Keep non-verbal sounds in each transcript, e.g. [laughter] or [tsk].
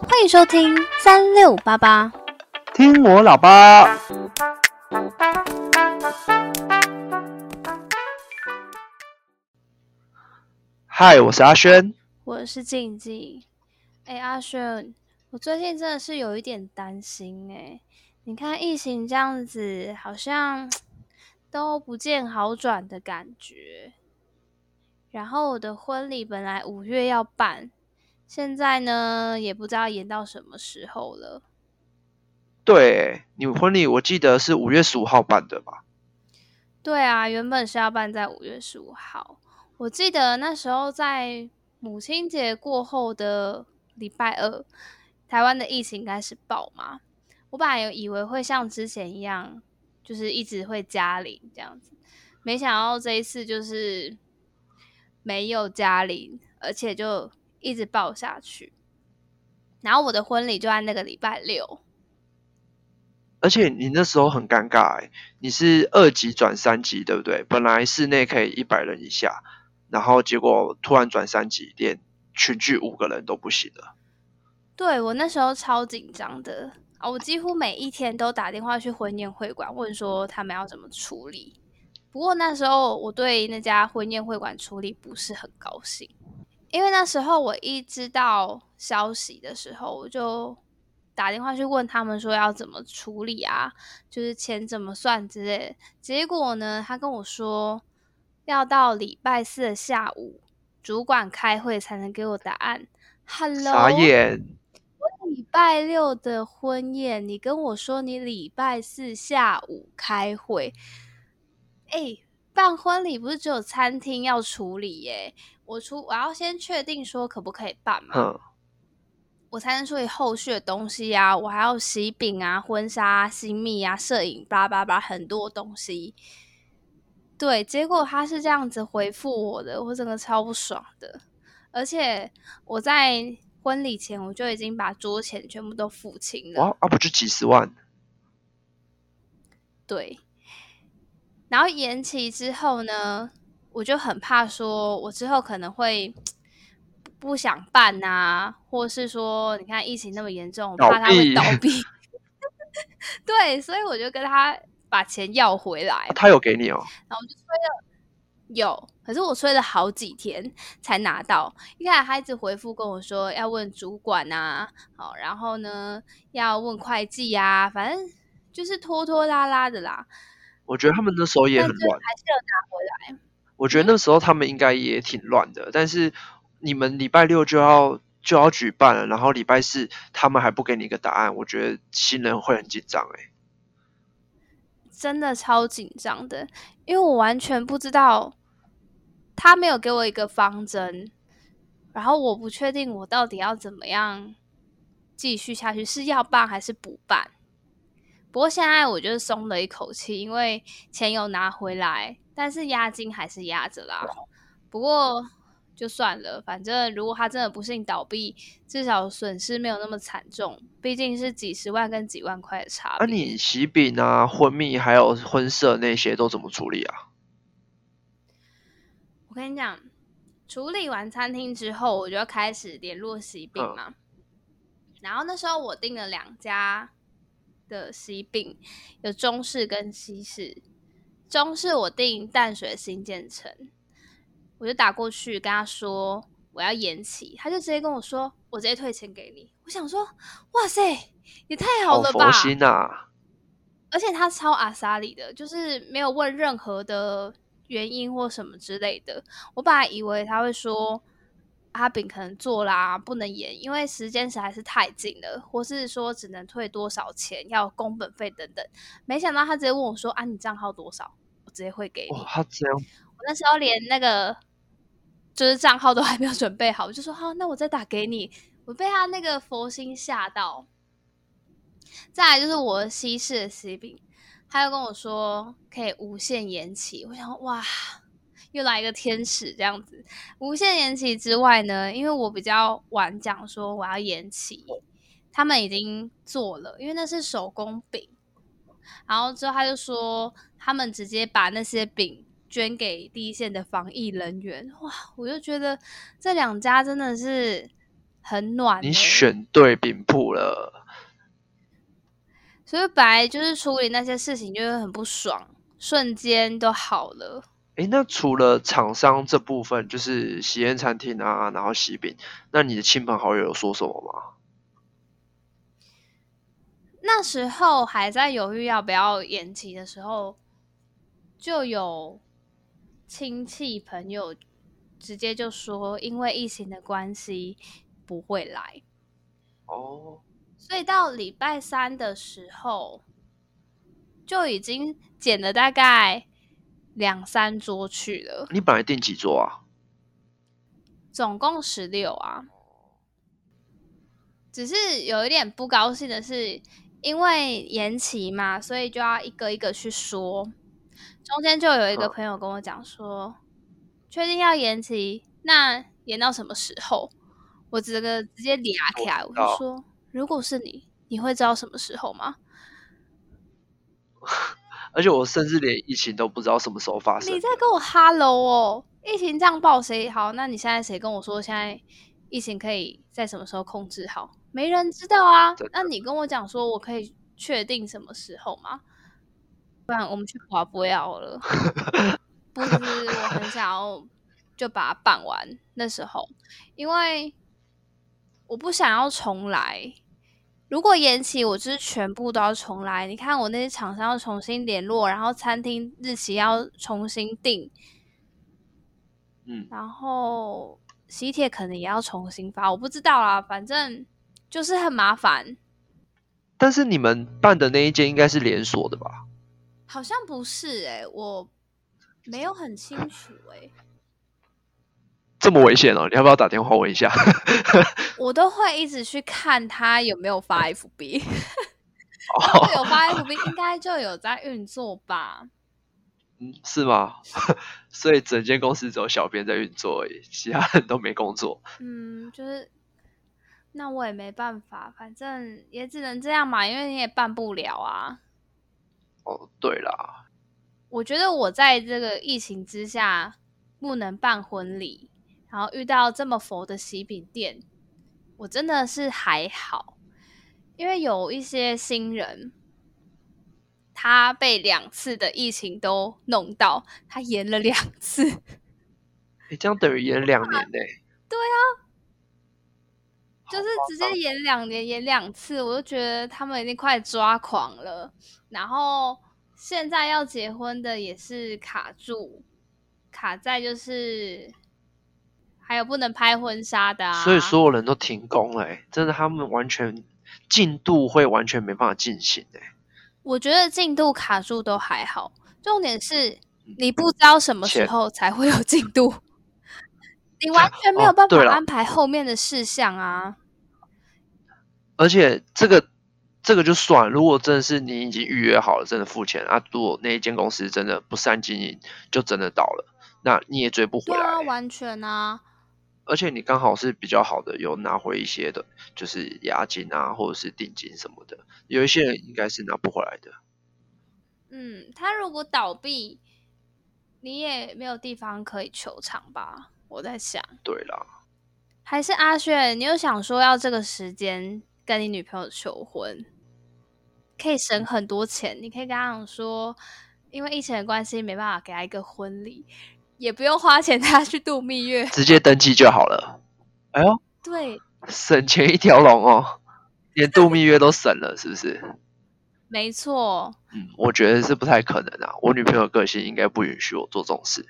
欢迎收听三六八八，听我老爸。嗨，我是阿轩，我是静静。哎，阿轩，我最近真的是有一点担心哎。你看疫情这样子，好像 [tsk] 都不见好转的感觉。然后我的婚礼本来五月要办，现在呢也不知道延到什么时候了。对你婚礼，我记得是五月十五号办的吧？对啊，原本是要办在五月十五号。我记得那时候在母亲节过后的礼拜二，台湾的疫情开始爆嘛。我本来有以为会像之前一样，就是一直会加零这样子，没想到这一次就是没有加零，而且就一直爆下去。然后我的婚礼就在那个礼拜六，而且你那时候很尴尬哎，你是二级转三级对不对？本来室内可以一百人以下，然后结果突然转三级，连群聚五个人都不行了。对我那时候超紧张的。啊，我几乎每一天都打电话去婚宴会馆问说他们要怎么处理。不过那时候我对那家婚宴会馆处理不是很高兴，因为那时候我一知道消息的时候，我就打电话去问他们说要怎么处理啊，就是钱怎么算之类。结果呢，他跟我说要到礼拜四的下午主管开会才能给我答案。Hello，傻眼。礼拜六的婚宴，你跟我说你礼拜四下午开会，哎，办婚礼不是只有餐厅要处理耶？我出我要先确定说可不可以办嘛，我才能处理后续的东西啊，我还要喜饼啊、婚纱、新密啊、摄影，叭叭叭，很多东西。对，结果他是这样子回复我的，我整个超不爽的，而且我在。婚礼前我就已经把桌钱全部都付清了。哇，啊不就几十万？对。然后延期之后呢，我就很怕说，我之后可能会不想办啊，或是说，你看疫情那么严重，我怕他会倒闭。[laughs] 对，所以我就跟他把钱要回来。他有给你哦。然后我就催了。有，可是我催了好几天才拿到。一开始他一直回复跟我说要问主管啊，好，然后呢要问会计呀，反正就是拖拖拉拉的啦。我觉得他们那时候也很乱，还是要拿回来。我觉得那时候他们应该也挺乱的，但是你们礼拜六就要就要举办了，然后礼拜四他们还不给你一个答案，我觉得新人会很紧张哎。真的超紧张的，因为我完全不知道。他没有给我一个方针，然后我不确定我到底要怎么样继续下去，是要办还是不办。不过现在我就是松了一口气，因为钱有拿回来，但是押金还是压着啦。不过就算了，反正如果他真的不幸倒闭，至少损失没有那么惨重，毕竟是几十万跟几万块的差别。那你喜饼啊、婚蜜还有婚摄那些都怎么处理啊？我跟你讲，处理完餐厅之后，我就开始联络喜饼嘛。然后那时候我订了两家的喜饼，有中式跟西式。中式我订淡水新建成，我就打过去跟他说我要延期，他就直接跟我说我直接退钱给你。我想说，哇塞，也太好了吧！佛心啊！而且他超阿萨里的，就是没有问任何的。原因或什么之类的，我本来以为他会说阿炳可能做啦，不能延，因为时间实在是太近了，或是说只能退多少钱，要工本费等等。没想到他直接问我说：“啊，你账号多少？”我直接会给你。他这样，我那时候连那个就是账号都还没有准备好，我就说：“好，那我再打给你。”我被他那个佛心吓到。再来就是我西式的喜饼。他又跟我说可以无限延期，我想哇，又来一个天使这样子。无限延期之外呢，因为我比较晚讲说我要延期，他们已经做了，因为那是手工饼。然后之后他就说他们直接把那些饼捐给第一线的防疫人员。哇，我就觉得这两家真的是很暖、你选对饼铺了，所以本来就是处理那些事情就会很不爽，瞬间都好了。诶，那除了厂商这部分，就是喜宴餐厅啊，然后喜饼，那你的亲朋好友有说什么吗？那时候还在犹豫要不要延期的时候，就有亲戚朋友直接就说，因为疫情的关系不会来。哦，所以到礼拜三的时候，就已经减了大概。两三桌去了，你本来订几桌啊？总共十六啊。只是有一点不高兴的是，因为延期嘛，所以就要一个一个去说。中间就有一个朋友跟我讲说，确定要延期，那延到什么时候？我这个直接嗲起来，我就说，如果是你，你会知道什么时候吗？[laughs] 而且我甚至连疫情都不知道什么时候发生。你在跟我 hello 哦？疫情这样报谁好？那你现在谁跟我说现在疫情可以在什么时候控制好？没人知道啊。那你跟我讲说我可以确定什么时候吗？不然我们去华博要了。[laughs] 不是，我很想要就把它办完那时候，因为我不想要重来。如果延期，我就是全部都要重来。你看，我那些厂商要重新联络，然后餐厅日期要重新定，嗯，然后喜帖可能也要重新发，我不知道啦，反正就是很麻烦。但是你们办的那一间应该是连锁的吧？好像不是诶，我没有很清楚诶。这么危险哦！你要不要打电话问一下？[laughs] 我都会一直去看他有没有发 FB，有发 FB 应该就有在运作吧？嗯，是吗？[laughs] 所以整间公司只有小编在运作而已，其他人都没工作。嗯，就是那我也没办法，反正也只能这样嘛，因为你也办不了啊。哦，对啦，我觉得我在这个疫情之下不能办婚礼。然后遇到这么佛的喜饼店，我真的是还好，因为有一些新人，他被两次的疫情都弄到，他延了两次。你这样等于延两年呢？[laughs] 对啊，就是直接延两年，延两次，我就觉得他们已经快抓狂了。然后现在要结婚的也是卡住，卡在就是。还有不能拍婚纱的啊！所以所有人都停工了，真的，他们完全进度会完全没办法进行哎。我觉得进度卡住都还好，重点是你不知道什么时候才会有进度，[laughs] 你完全没有办法安排后面的事项啊。而且这个这个就算，如果真的是你已经预约好了，真的付钱啊，如果那一间公司真的不善经营，就真的倒了，那你也追不回来，完全啊。而且你刚好是比较好的，有拿回一些的，就是押金啊，或者是定金什么的。有一些人应该是拿不回来的。嗯，他如果倒闭，你也没有地方可以求偿吧？我在想。对啦。还是阿炫，你有想说要这个时间跟你女朋友求婚，可以省很多钱。你可以跟他讲说，因为疫情的关系，没办法给他一个婚礼。也不用花钱，[laughs] 他去度蜜月，直接登记就好了。哎呦，对，省钱一条龙哦，连度蜜月都省了，是不是？没错。嗯，我觉得是不太可能啊。我女朋友个性应该不允许我做这种事。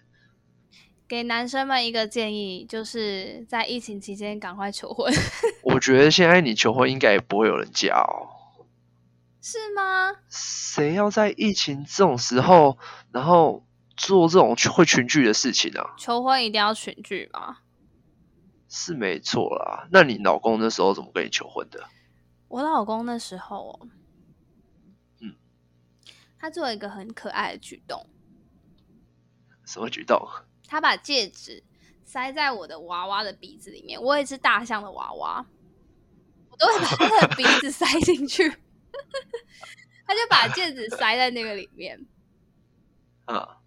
给男生们一个建议，就是在疫情期间赶快求婚。[laughs] 我觉得现在你求婚应该也不会有人嫁哦。是吗？谁要在疫情这种时候，然后？做这种会群聚的事情啊？求婚一定要群聚吗？是没错啦。那你老公那时候怎么跟你求婚的？我老公那时候，嗯，他做了一个很可爱的举动。什么举动？他把戒指塞在我的娃娃的鼻子里面。我也是大象的娃娃，我都会把他的鼻子塞进去。[laughs] 他就把戒指塞在那个里面。啊。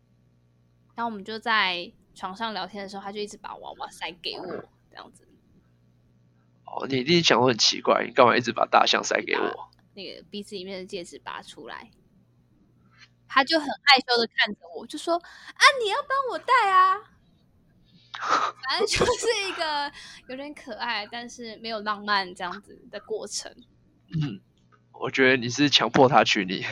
然后我们就在床上聊天的时候，他就一直把娃娃塞给我，这样子。哦，你一定想说很奇怪，你干嘛一直把大象塞给我？那个鼻子里面的戒指拔出来，他就很害羞的看着我，就说：“啊，你要帮我戴啊。”反正就是一个有点可爱，但是没有浪漫这样子的过程。嗯，我觉得你是强迫他娶你。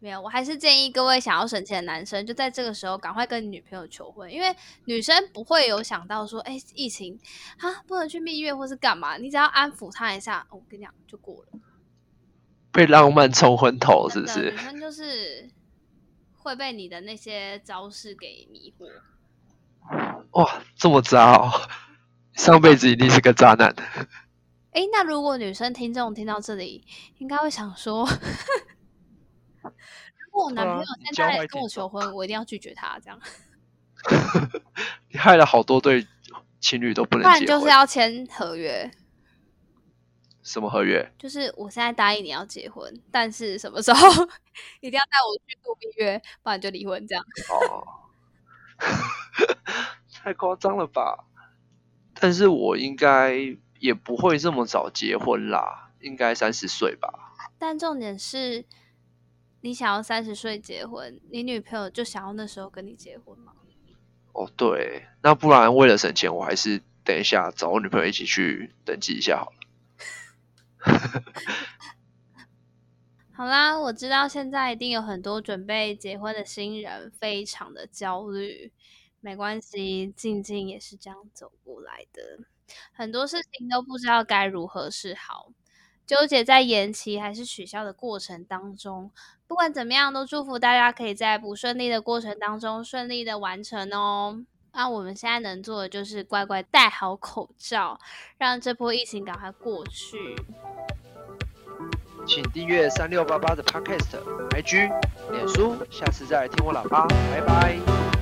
没有，我还是建议各位想要省钱的男生，就在这个时候赶快跟你女朋友求婚，因为女生不会有想到说，哎，疫情啊，不能去蜜月或是干嘛，你只要安抚她一下，我跟你讲就过了。被浪漫冲昏头是不是？女生就是会被你的那些招式给迷惑。哇，这么渣哦！上辈子一定是个渣男。哎，那如果女生听众听到这里，应该会想说。如果我男朋友现在跟我求婚，我一定要拒绝他。这样，[laughs] 你害了好多对情侣都不能。不然就是要签合约。什么合约？就是我现在答应你要结婚，但是什么时候 [laughs] 一定要带我去度蜜月，不然就离婚。这样。哦，[laughs] 太夸张了吧？但是我应该也不会这么早结婚啦，应该三十岁吧。但重点是。你想要三十岁结婚，你女朋友就想要那时候跟你结婚吗？哦，对，那不然为了省钱，我还是等一下找我女朋友一起去登记一下好了。[laughs] 好啦，我知道现在一定有很多准备结婚的新人非常的焦虑，没关系，静静也是这样走过来的，很多事情都不知道该如何是好。纠结在延期还是取消的过程当中，不管怎么样，都祝福大家可以在不顺利的过程当中顺利的完成哦。那我们现在能做的就是乖乖戴好口罩，让这波疫情赶快过去。请订阅三六八八的 Podcast、IG、脸书，下次再来听我喇叭，拜拜。